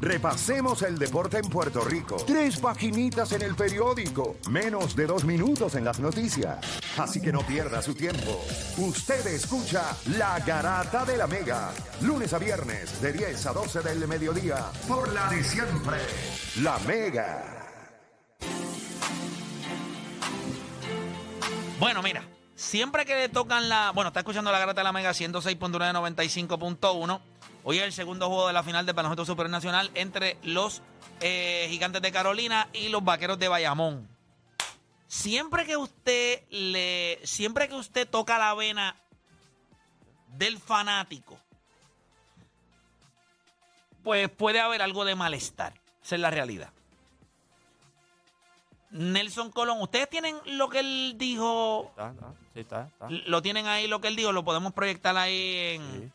Repasemos el deporte en Puerto Rico. Tres paginitas en el periódico. Menos de dos minutos en las noticias. Así que no pierda su tiempo. Usted escucha La Garata de la Mega. Lunes a viernes de 10 a 12 del mediodía. Por la de siempre. La Mega. Bueno, mira, siempre que le tocan la. Bueno, está escuchando la garata de la Mega 106.995.1. Hoy es el segundo juego de la final del Baloncesto Supernacional entre los eh, Gigantes de Carolina y los Vaqueros de Bayamón. Siempre que usted le. Siempre que usted toca la vena del fanático, pues puede haber algo de malestar. Esa es la realidad. Nelson Colón, ¿ustedes tienen lo que él dijo? Está, está, sí, está. Lo tienen ahí lo que él dijo, lo podemos proyectar ahí en.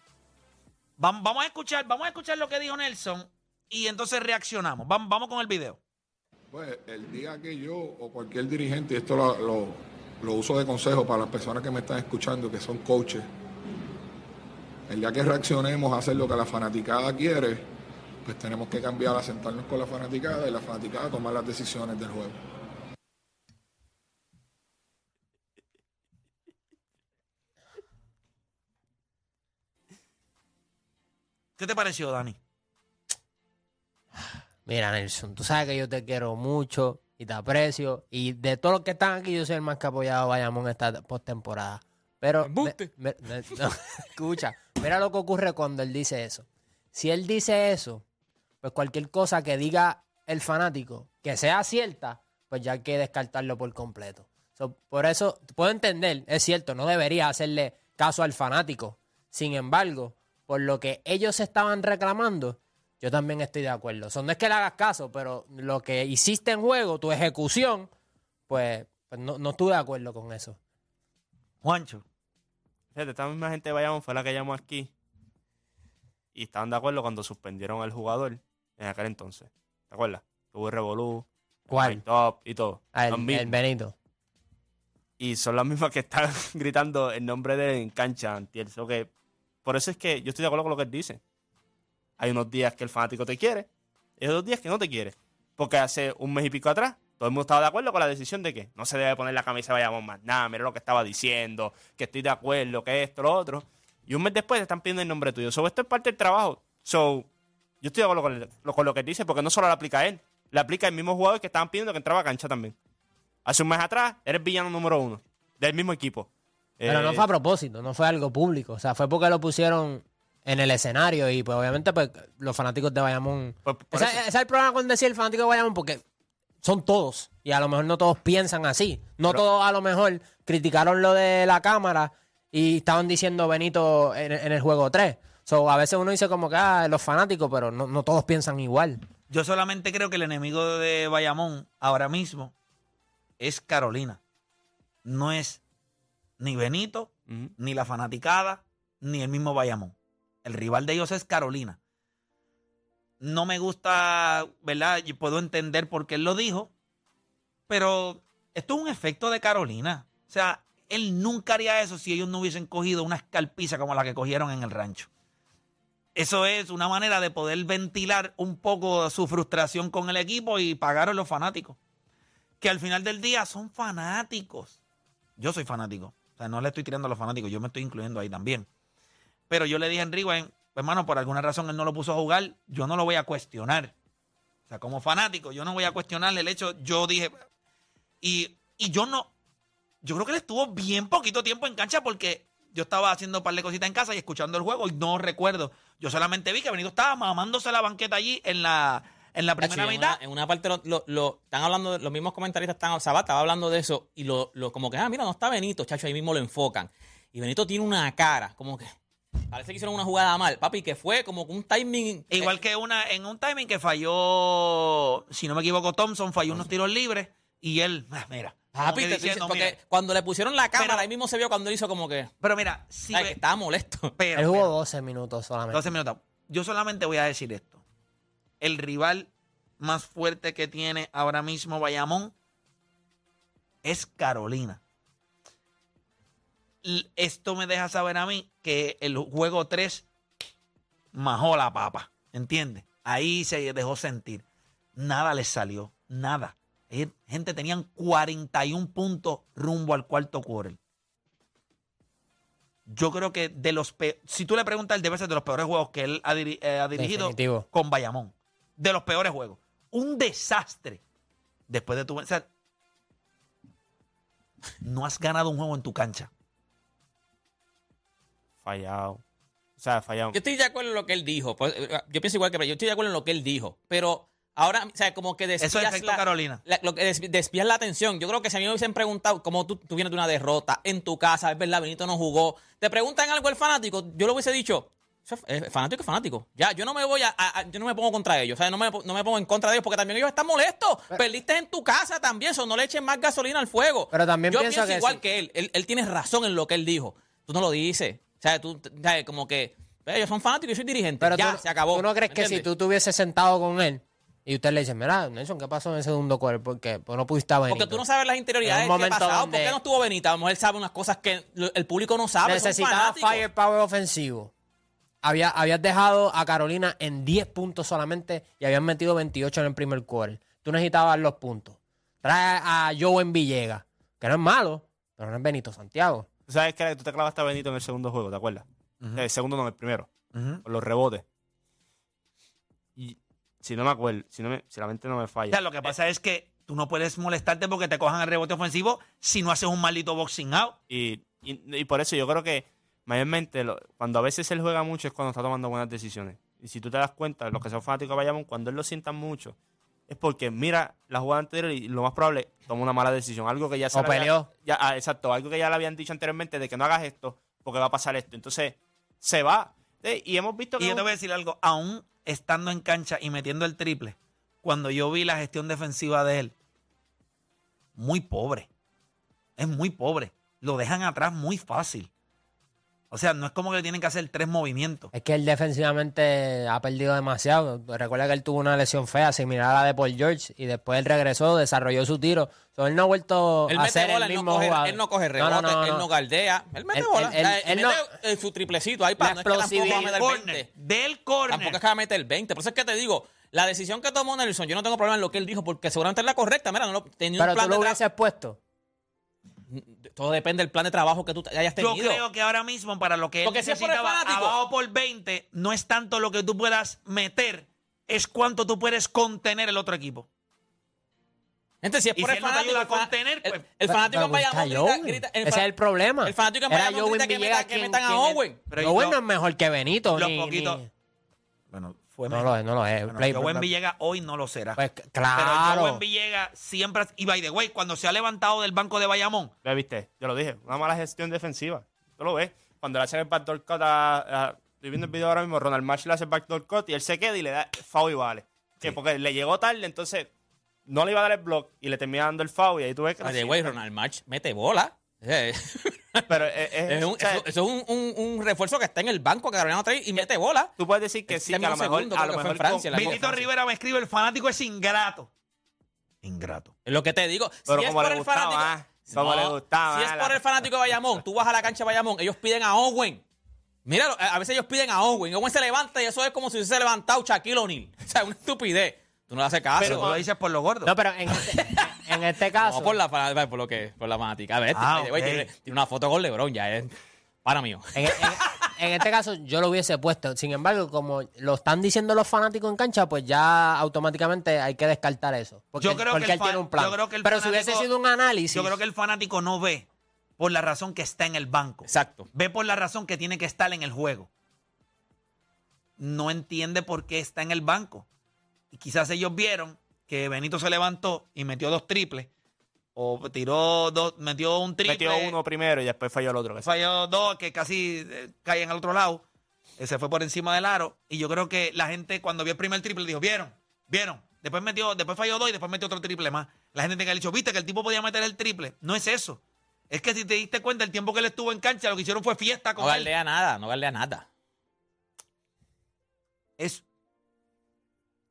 Vamos, a escuchar, vamos a escuchar lo que dijo Nelson y entonces reaccionamos. Vam- vamos con el video. Pues el día que yo o cualquier dirigente, y esto lo, lo- lo uso de consejo para las personas que me están escuchando, que son coaches, el día que reaccionemos a hacer lo que la fanaticada quiere, pues tenemos que cambiar a sentarnos con la fanaticada y la fanaticada tomar las decisiones del juego. ¿Qué te pareció, Dani? Mira, Nelson, tú sabes que yo te quiero mucho y te aprecio. Y de todos los que están aquí, yo soy el más que ha apoyado a Bayamón esta postemporada. Pero. me- me- me- no, escucha, mira lo que ocurre cuando él dice eso. Si él dice eso, pues cualquier cosa que diga el fanático que sea cierta, pues ya hay que descartarlo por completo. So, por eso, puedo entender, es cierto, no debería hacerle caso al fanático. Sin embargo, por lo que ellos estaban reclamando, yo también estoy de acuerdo. So, no es que le hagas caso, pero lo que hiciste en juego, tu ejecución, pues, pues no, no estuve de acuerdo con eso. Juancho. Fíjate, esta misma gente de Bayamón fue la que llamó aquí y estaban de acuerdo cuando suspendieron al jugador en aquel entonces. ¿Te acuerdas? El Revolú, ¿Cuál? Top y todo. Ah, el, Benito. y son las mismas que están gritando el nombre de en cancha, antier. So que, por eso es que yo estoy de acuerdo con lo que él dice. Hay unos días que el fanático te quiere y otros días que no te quiere. Porque hace un mes y pico atrás, todo el mundo estaba de acuerdo con la decisión de que no se debe poner la camisa de Bayamón más nada, mira lo que estaba diciendo, que estoy de acuerdo, que esto, lo otro. Y un mes después te están pidiendo el nombre tuyo. So, esto es parte del trabajo. So, yo estoy de acuerdo con, el- con lo que él dice, porque no solo lo aplica él, le aplica al mismo jugador que estaban pidiendo que entraba a cancha también. Hace un mes atrás, eres villano número uno del mismo equipo. Pero no Eh, fue a propósito, no fue algo público. O sea, fue porque lo pusieron en el escenario y pues obviamente pues los fanáticos de Bayamón... Pues, Ese, es el problema con decir el fanático de Bayamón porque son todos y a lo mejor no todos piensan así. No Pero- todos a lo mejor criticaron lo de la cámara y estaban diciendo Benito en, en el juego 3. So, a veces uno dice como que ah, los fanáticos, pero no, no todos piensan igual. Yo solamente creo que el enemigo de Bayamón ahora mismo es Carolina. No es ni Benito, ni la fanaticada, ni el mismo Bayamón. El rival de ellos es Carolina. No me gusta, ¿verdad? Yo puedo entender por qué él lo dijo, pero esto es un efecto de Carolina. O sea, él nunca haría eso si ellos no hubiesen cogido una escalpiza como la que cogieron en el rancho. Eso es una manera de poder ventilar un poco su frustración con el equipo y pagar a los fanáticos. Que al final del día son fanáticos. Yo soy fanático. O sea, no le estoy tirando a los fanáticos, yo me estoy incluyendo ahí también. Pero yo le dije a Enrique, hermano, por alguna razón él no lo puso a jugar, yo no lo voy a cuestionar. O sea, como fanático, yo no voy a cuestionarle el hecho. Yo dije. Y, y yo no. Yo creo que él estuvo bien poquito tiempo en cancha porque yo estaba haciendo un par de cositas en casa y escuchando el juego y no recuerdo. Yo solamente vi que Benito estaba mamándose la banqueta allí en la, en la primera en mitad. Una, en una parte lo, lo- lo- están hablando, los mismos comentaristas están, Sabat estaba hablando de eso y lo, lo- como que, ah, mira, no está Benito, chacho, ahí mismo lo enfocan. Y Benito tiene una cara, como que parece que hicieron una jugada mal, papi, que fue como un timing. eh, Igual que una en un timing que falló, si no me equivoco, Thompson falló unos tiros libres y él, ah, mira. Papi, que te diciendo, porque mira. cuando le pusieron la cámara, Pero- ahí mismo se vio cuando él hizo como que, Pero mira, si ay, ve- que estaba molesto. pero, Él jugó pero, 12 minutos solamente. 12 minutos. Yo solamente voy a decir esto. El rival más fuerte que tiene ahora mismo Bayamón es Carolina. Esto me deja saber a mí que el juego 3 majó la papa. ¿Entiendes? Ahí se dejó sentir. Nada les salió. Nada. Eh, Gente, tenían 41 puntos rumbo al cuarto quarter. Yo creo que de los si tú le preguntas, él debe ser de los peores juegos que él ha, diri- eh, ha dirigido Definitivo. con Bayamón. De los peores juegos. Un desastre. Después de tu. o sea, no has ganado un juego en tu cancha. Fallado. O sea, fallado. Yo estoy de acuerdo en lo que él dijo. pues, eh, yo pienso igual que yo estoy de acuerdo en lo que él dijo. Pero ahora, o sea, como que desvías Eso es efecto la, Carolina. la- lo que des- desvías la atención. Yo creo que si a mí me hubiesen preguntado cómo tú, tú vienes de una derrota en tu casa, es verdad, Benito no jugó. Te preguntan algo el fanático, yo lo hubiese dicho. "Eso es- eh, fanático es fanático. Ya, yo no me voy a, yo no me pongo contra ellos. O sea, no me, no me pongo en contra de ellos porque también ellos están molestos. Perdiste en tu casa también, eso no le echen más gasolina al fuego. Pero también yo pienso que igual sí. que él. él. Él tiene razón en lo que él dijo. Tú no lo dices. O sea, tú, sea, como que "Eh, ellos son fanáticos y yo soy dirigente. Pero ya, tú, se acabó. ¿tú no crees ¿Me que si tú te hubieses sentado con él y usted le dice, mira, Nelson, ¿qué pasó en el segundo quarter? ¿Por qué? Pues no pudiste venir. Porque tú no sabes las interioridades que pasado. donde- ¿Por qué no estuvo Benita? A lo mejor él sabe unas cosas que el público no sabe. Necesitaba firepower ofensivo. Había, habías dejado a Carolina en 10 puntos solamente y habían metido 28 en el primer quarter. Tú necesitabas los puntos. Trae a Joe en Villegas, que no es malo, pero no es Benito Santiago. Tú sabes que tú te clavaste a Benito en el segundo juego, ¿te acuerdas? El segundo no, el primero. Por los rebotes. Y si no me acuerdo, si, no me- si la mente no me O falla. sea, lo que pasa es que tú no puedes molestarte porque te cojan el rebote ofensivo si no haces un maldito boxing out. Y, y, y por eso yo creo que mayormente lo- cuando a veces él juega mucho es cuando está tomando buenas decisiones. Y si tú te das cuenta, los que son fanáticos de Bayamón, cuando él lo sientan mucho, es porque mira la jugada anterior y lo más probable toma una mala decisión. Algo que ya se O peleó. ya, ah, exacto, algo que ya le habían dicho anteriormente de que no hagas esto porque va a pasar esto. Entonces, se va. Y hemos visto que. Y yo te voy a decir algo, aún estando en cancha y metiendo el triple, cuando yo vi la gestión defensiva de él, muy pobre. Es muy pobre. Lo dejan atrás muy fácil. O sea, no es como que le tienen que hacer tres movimientos. Es que él defensivamente ha perdido demasiado. Recuerda que él tuvo una lesión fea, similar a la de Paul George, y después él regresó, desarrolló su tiro. So, él no ha vuelto Él a mete ser bola, el él no, mismo coge, jugador. él no coge No, rebote, no, no, él no. galdea. Él mete Él- bola. él- mete su triplecito ahí para no es que tampoco va a explosividad. meter Del 20. corner. Del corner. Tampoco es que va a meter 20. Por eso es que te digo, la decisión que tomó Nelson, yo no tengo problema en lo que él dijo, porque seguramente es la correcta. Mira, no lo, tenía Pero un tú plan lo de tra- hubieses puesto. Todo depende del plan de trabajo que tú hayas Yo tenido. creo que ahora mismo para lo que él Porque si es por el necesitaba fanático. abajo por 20, no es tanto lo que tú puedas meter, es cuánto tú puedes contener el otro equipo. Gente, si es Y por si el no fanático, a el, contener, el- pues- el fanático en Bayamón grita, Owen. grita- el Ese es el problema. El fanático en Bayamón grita que, Villegas meta- que metan a Owen. Pero Owen yo- no es mejor que Benito. los ni- poquitos- ni- Bueno, fue No mejor. lo es, no lo es. Bueno, Play- Joven Villegas hoy no lo será. Pues Pero claro. Joven Villegas siempre. Y by the way, cuando se ha levantado del banco de Bayamón, ¿Lo viste? Yo lo dije. Una mala gestión defensiva. Tú lo ves. Cuando le hacen el backdoor cut a... a- estoy viendo el video ahora mismo. Ronald Marsh le hace el backdoor cut y él se queda y le da foul y vale. Que porque le llegó tarde, entonces no le iba a dar el block y le termina dando el foul y ahí tú ves que... By the way. Ronald March mete bola. Eh, Pero es, es- es un- o sea, eso, eso es un, un- un refuerzo que está en el banco que Carolina trae y mete bola. tú puedes decir que Ese sí, que a lo mejor... segundo a lo mejor en Francia, con- Benito. Rivera me escribe: el fanático es ingrato. Ingrato. Es lo que te digo. Pero si es por le el fanático. ah, como le gustaba, Si es ah, por el fanático de Bayamón, tú vas a la cancha de Bayamón, ellos piden a Owen. Míralo, a veces ellos piden a Owen. Owen se levanta y eso es como si hubiese levantado Shaquille O'Neal. O sea, una estupidez. Tú no le haces caso. Pero tú lo dices por lo gordo. No, pero en este, en este caso. No, por la, por lo que, por la fanática. A ver, Ah, este, tiene, tiene una foto con LeBron, ya es para mío. En, en- en este caso yo lo hubiese puesto. Sin embargo, como lo están diciendo los fanáticos en cancha, pues ya automáticamente hay que descartar eso. Porque, Yo creo porque que el él tiene un plan. yo creo que el Pero si hubiese sido un análisis. Yo creo que el fanático no ve por la razón que está en el banco. Exacto. Ve por la razón que tiene que estar en el juego. No entiende por qué está en el banco. Y quizás ellos vieron que Benito se levantó y metió dos triples. O tiró dos, metió un triple. Metió uno primero y después falló el otro. falló dos que casi eh, caen al otro lado. Eh, se fue por encima del aro. Y yo creo que la gente cuando vio el primer triple dijo, ¿vieron? ¿Vieron? Después metió, después falló dos y después metió otro triple más. La gente haber dicho, ¿viste que el tipo podía meter el triple? No es eso. Es que si te diste cuenta, el tiempo que él estuvo en cancha, lo que hicieron fue fiesta No con él. galdea nada, no galdea nada. Es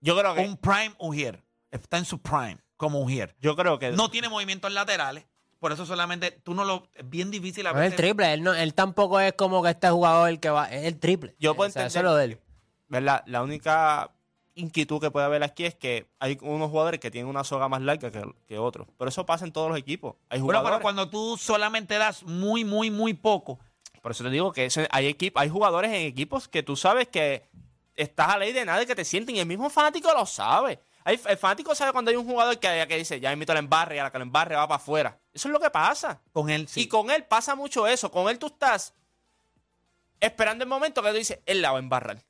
Yo creo que. un prime Ujier. Está en su prime, como Ujier. Yo creo que. No tiene movimientos laterales. Por eso solamente tú no lo. Es bien difícil a No es el veces. triple. Él, no, él tampoco es como que este jugador el que va. Es el triple. Yo puedo O sea, entender. eso es lo de él. ¿verdad? La única inquietud que puede haber aquí es que hay unos jugadores que tienen una soga más larga que, que otros. Pero eso pasa en todos los equipos. Hay Bueno, jugadores. pero cuando tú solamente das muy, muy, muy poco, Por eso te digo que eso- hay, equip- hay jugadores en equipos que tú sabes que estás a ley de nada y que te sienten. Y el mismo fanático lo sabe. Hay, el fanático sabe cuando hay un jugador que, que dice, ya invito al embarre y a la que el embarre va para afuera. Eso es lo que pasa. con él sí. Y con él pasa mucho eso. Con él tú estás esperando el momento que tú dices, él la va a embarrar.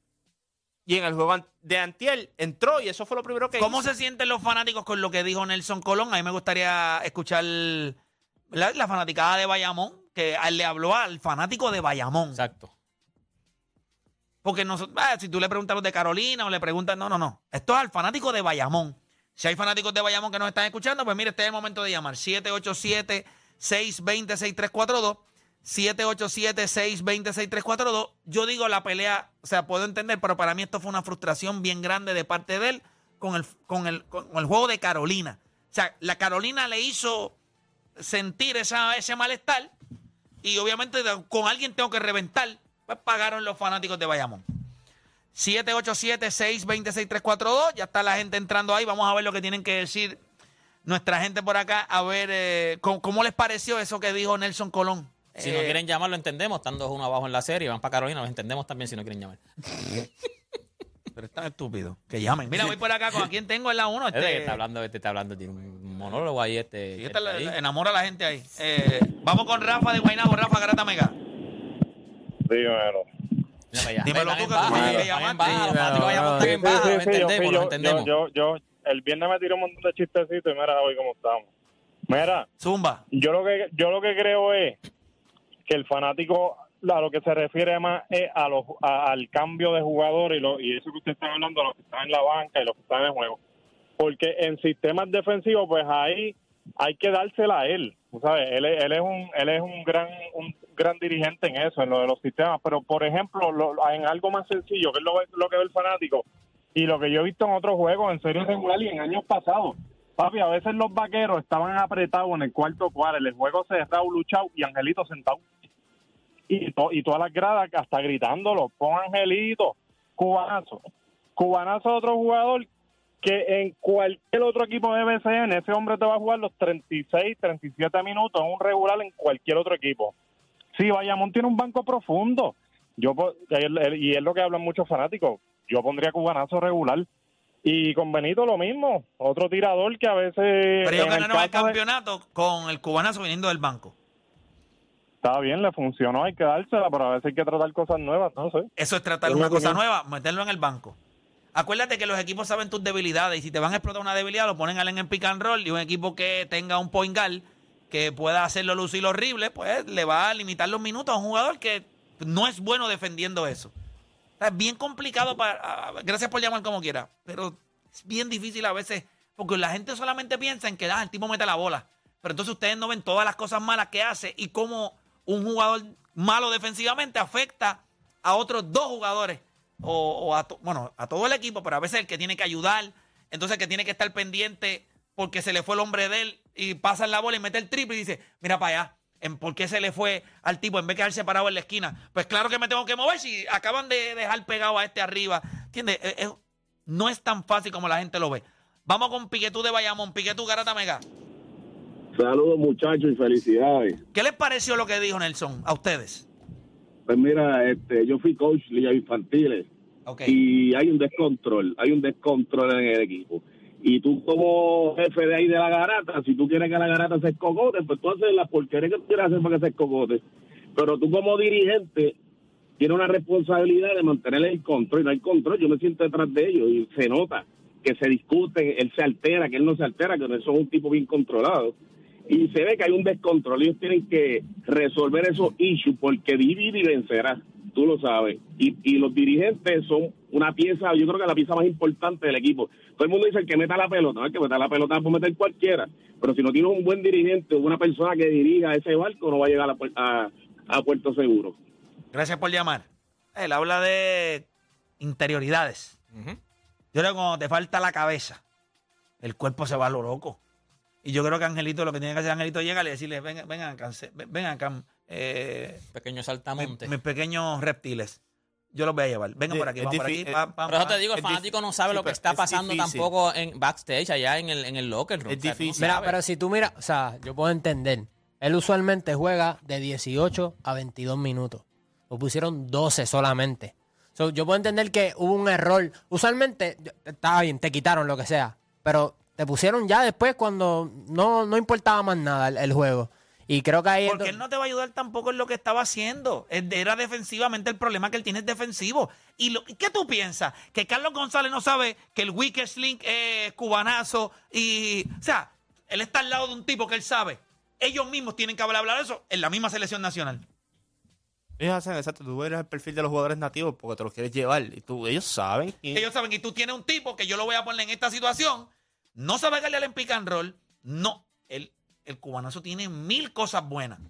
Y en el juego de Antiel entró y eso fue lo primero que ¿Cómo hizo. se sienten los fanáticos con lo que dijo Nelson Colón? A mí me gustaría escuchar la, la fanaticada de Bayamón, que a él le habló al fanático de Bayamón. Exacto. Porque no, ah, si tú le preguntas a los de Carolina o le preguntas, no, no, no. Esto es al fanático de Bayamón. Si hay fanáticos de Bayamón que nos están escuchando, pues mire, este es el momento de llamar. 787-620-6342. 787-620-6342. Yo digo la pelea, o sea, puedo entender, pero para mí esto fue una frustración bien grande de parte de él con el, con el, con el juego de Carolina. O sea, la Carolina le hizo sentir esa, ese malestar y obviamente con alguien tengo que reventar. Pues pagaron los fanáticos de Bayamón. 787-626-342. Ya está la gente entrando ahí. Vamos a ver lo que tienen que decir nuestra gente por acá. A ver eh, ¿cómo, cómo les pareció eso que dijo Nelson Colón. Si Eh, no quieren llamar, lo entendemos. Estando uno abajo en la serie, van para Carolina, lo entendemos también si no quieren llamar. Pero están estúpidos. Que llamen. Mira, voy por acá con a quién tengo en la 1. Este Este, está hablando, este está hablando, tiene un monólogo ahí, este. Sí, esta este la- ahí. enamora a la gente ahí. Eh, vamos con Rafa de Guaynabo. Rafa Garata Mega. Dímelo. Dímelo tú, que tú entendemos, yo-. Yo, el viernes me tiré un montón de chistecitos y mira hoy cómo estamos. Mira, Zumba. yo lo que yo lo que creo es que el fanático a lo que se refiere más es a los, a- al cambio de jugador y, lo, y eso que usted está hablando, los que están en la banca y los que están en el juego. Porque en sistemas defensivos, pues ahí hay que dársela a él. ¿sabes? Él, es- él es un él es un gran un gran dirigente en eso, en lo de los sistemas. Pero, por ejemplo, lo- en algo más sencillo, que es lo, que ve el fanático, y lo que yo he visto en otros juegos, en serie regular y en años pasados. Papi, a veces los vaqueros estaban apretados en el cuarto cuadro, el juego cerrado, luchado y Angelito sentado. Y, to- y todas las gradas hasta gritándolo, pon Angelito, cubanazo. Cubanazo es otro jugador que en cualquier otro equipo de BCN, ese hombre te va a jugar los 36, 37 minutos en un regular en cualquier otro equipo. Sí, Bayamón tiene un banco profundo. Yo Y es lo que hablan muchos fanáticos. Yo pondría cubanazo regular. Y con Benito lo mismo, otro tirador que a veces... Pero ellos el ganaron el de- campeonato con el cubanazo viniendo del banco. Está bien, le funcionó, hay que dársela, pero a veces hay que tratar cosas nuevas, no sé. Eso es tratar Es una cosa nueva, meterlo en el banco. Acuérdate que los equipos saben tus debilidades y si te van a explotar una debilidad, lo ponen a alguien en pick and roll y un equipo que tenga un point guard que pueda hacerlo lucir horrible, pues le va a limitar los minutos a un jugador que no es bueno defendiendo eso. Es bien complicado para... Gracias por llamar como quiera, pero es bien difícil a veces porque la gente solamente piensa en que ah, el tipo mete la bola. Pero entonces ustedes no ven todas las cosas malas que hace y cómo un jugador malo defensivamente afecta a otros dos jugadores o, a, bueno, a todo el equipo, pero a veces el que tiene que ayudar, entonces el que tiene que estar pendiente porque se le fue el hombre de él y pasa la bola y mete el triple y dice, mira para allá, ¿en ¿por qué se le fue al tipo en vez de quedarse parado en la esquina? Pues claro que me tengo que mover si acaban de dejar pegado a este arriba. ¿Entiendes? Es- es- no es tan fácil como la gente lo ve. Vamos con Piquetú de Bayamón, Piquetú Garata Mega. Saludos muchachos y felicidades. ¿Qué les pareció lo que dijo Nelson a ustedes? Pues mira, este, yo fui coach de infantiles Ok. y hay un descontrol, hay un descontrol en el equipo. Y tú como jefe de ahí de la garata, si tú quieres que la garata se escogote, pues tú haces la porquería que tú quieres hacer para que se escogote. Pero tú como dirigente tienes una responsabilidad de mantener el control. Y no hay control, yo me siento detrás de ellos y se nota que se discuten, él se altera, que él no se altera, que no son un tipo bien controlado. Y se ve que hay un descontrol. Ellos tienen que resolver esos issues porque divide y vencerá. Tú lo sabes. Y, y los dirigentes son una pieza, yo creo que la pieza más importante del equipo. Todo el mundo dice el que meta la pelota, no el que meta la pelota puede meter cualquiera. Pero si no tienes un buen dirigente o una persona que dirija ese barco, no va a llegar a, a- a puerto seguro. Gracias por llamar. Él habla de interioridades. Yo creo que cuando te falta la cabeza, el cuerpo se va a lo loco. Y yo creo que Angelito, lo que tiene que hacer Angelito es llegar y decirle, vengan, vengan acá, vengan acá, eh, Pequeño mis, saltamonte. mis pequeños reptiles. Yo los voy a llevar. Vengan Sí, por aquí, vamos por aquí. eh, pam, pam, Pero eso te digo, el fanático no sabe sí, lo que está es pasando difícil. tampoco en backstage, allá en el, en el locker room. Es O sea, tú no difícil. Mira, pero si tú miras, o sea, yo puedo entender. Él usualmente juega de 18 a 22 minutos. Lo pusieron 12 solamente. So, yo puedo entender que hubo un error. Usualmente, estaba bien, te quitaron lo que sea. Pero te pusieron ya después cuando no, no importaba más nada el, el juego. Y creo que ahí... Porque él no te va a ayudar tampoco en lo que estaba haciendo. Era defensivamente el problema que él tiene es defensivo. ¿Y lo, qué tú piensas? ¿Que Carlos González no sabe que el weakest link es cubanazo? Y, o sea, él está al lado de un tipo que él sabe. Ellos mismos tienen que hablar, hablar de eso en la misma selección nacional. Ellos hacen exacto, tú eres el perfil de los jugadores nativos porque te los quieres llevar. Y tú, ellos saben. Ellos saben que tú tienes un tipo que yo lo voy a poner en esta situación. No sabe darle al pick and roll. No. El, el cubanazo tiene mil cosas buenas.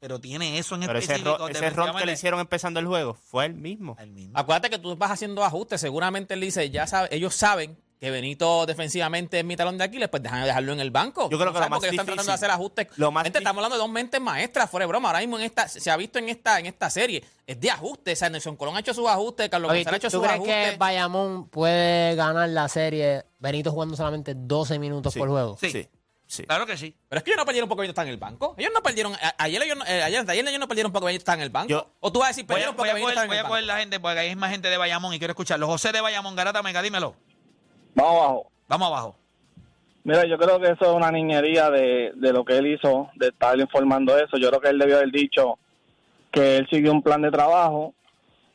Pero tiene eso en Pero ese, específico. error, ese error que le hicieron empezando el juego fue el mismo. El mismo. Acuérdate que tú vas haciendo ajustes. Seguramente él dice, ya sabe, ellos saben que Benito defensivamente es mi talón de Aquiles, pues déjame dejarlo en el banco. Yo creo No que lo más porque ellos están tratando de difícil- hacer ajustes. lo más Gente, estamos hablando de dos mentes maestras, fuera de broma. Ahora mismo en esta, se ha visto en esta, en esta serie. Es de ajustes. O sea, Nelson Colón ha hecho sus ajustes, Carlos Oye, González ha ¿tú, hecho tú sus crees que ajustes. Bayamón puede ganar la serie Benito jugando solamente 12 minutos Sí. por juego? Sí. Sí, sí. Claro que sí. Pero es que ellos no perdieron porque Benito está en el banco. Ellos no perdieron. a- Ayer, ellos, no- eh, ayer, ayer ellos no perdieron porque Benito está en el banco. Yo- o tú vas a decir, Voy a, perdieron voy porque a coger, está en voy el a banco. coger la gente porque hay más gente de Bayamón y quiero escucharlo. José de Bayamón, Garata Mega, dímelo. Vamos abajo. Vamos abajo. Mira, yo creo que eso es una niñería de, de lo que él hizo, de estar informando eso. Yo creo que él debió haber dicho que él siguió un plan de trabajo,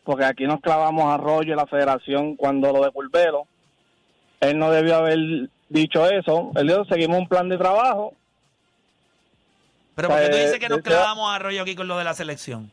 porque aquí nos clavamos a Arroyo y la federación cuando lo de Curvelo. Él no debió haber dicho eso. Él dijo, seguimos un plan de trabajo. Pero ¿por qué tú dices que nos desde- clavamos a rollo aquí con lo de la selección?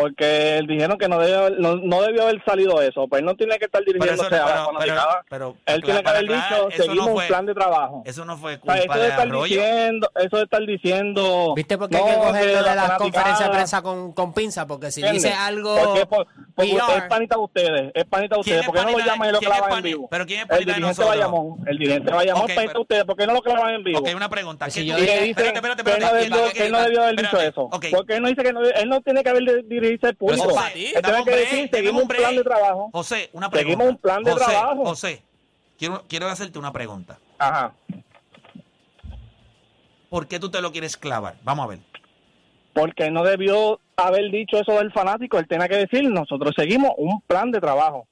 Porque él dijeron que no debió, haber- no, no debió haber salido eso. Pues él no tiene que estar Pero eso dirigiéndose no- a la pero- pero- pero él tiene que para haber aclarar, dicho, no seguimos fue- un plan de trabajo. Eso no fue O sea, culpa eso de de estar Arroyo. diciendo, eso de estar diciendo. ¿Viste por qué hay que cogerlo de la las fanaticada- conferencias de prensa con, con pinza? Porque si ¿Entiendes? dice algo... Porque, por- porque es panita de ustedes, es panita de ¿Quién ustedes. es ¿Por qué no lo llaman y lo clavan en vivo? pero quién es el panita de nosotros? Bayamón, el dirigente Bayamón Ok, es panita pero- de ustedes. ¿Por qué no lo clavan en vivo? Ok, una pregunta. Pues ¿Qué si yo Espérate, espérate, que él no espérate. él no debió haber dicho eso. Porque él no dice que no, él no tiene que haber de- Pero eso público. es para ti. Él Dame tiene un que decir, seguimos un plan de trabajo. José, una pregunta. Seguimos un plan de José, trabajo. José, quiero, quiero hacerte una pregunta. Ajá. ¿Por qué tú te lo quieres clavar? Vamos a ver. Porque no debió haber dicho eso del fanático. Él tenía que decir, nosotros seguimos un plan de trabajo.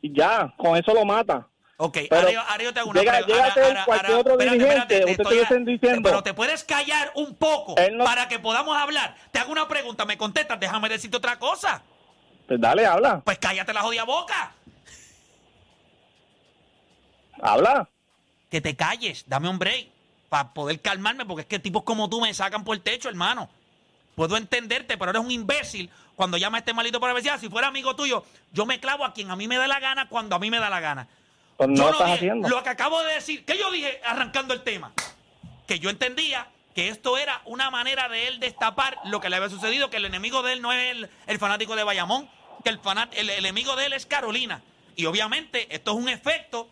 Y ya, con eso lo mata. Ok, Pero ahora yo te hago una llega- pregunta. llega cualquier otro espérate, dirigente, espérate, usted estoy diciendo- Pero te puedes callar un poco no- para que podamos hablar. Te hago una pregunta, me contestas, déjame decirte otra cosa. Pues dale, habla. Pues cállate la jodida boca. Habla. Que te calles, dame un break para poder calmarme, porque es que tipos como tú me sacan por el techo, hermano. Puedo entenderte, pero eres un imbécil cuando llama a este malito para decir, "Ah, si fuera amigo tuyo, yo me clavo a quien a mí me da la gana cuando a mí me da la gana. Pues no yo lo estás dije- haciendo. Lo que acabo de decir, que yo dije arrancando el tema, que yo entendía que esto era una manera de él destapar lo que le había sucedido, que el enemigo de él no es el, el fanático de Bayamón, que el, fanat- el, el enemigo de él es Carolina. Y obviamente esto es un efecto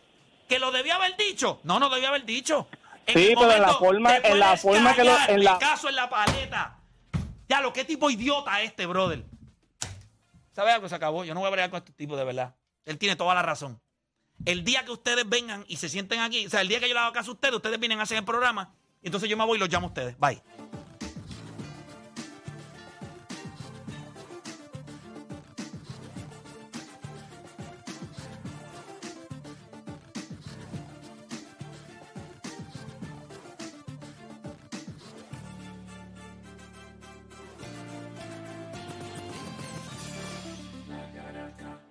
que lo debía haber dicho. No, no debía haber dicho. En Sí, pero en la forma- en la forma que lo- en la- caso en la paleta. Ya, lo qué tipo idiota este, brother. ¿Sabes algo? Se acabó. Yo no voy a bregar con este tipo, de verdad. Él tiene toda la razón. El día que ustedes vengan y se sienten aquí, o sea, el día que yo le hago caso a ustedes, ustedes vienen a hacer el programa, entonces yo me voy y los llamo a ustedes. Bye.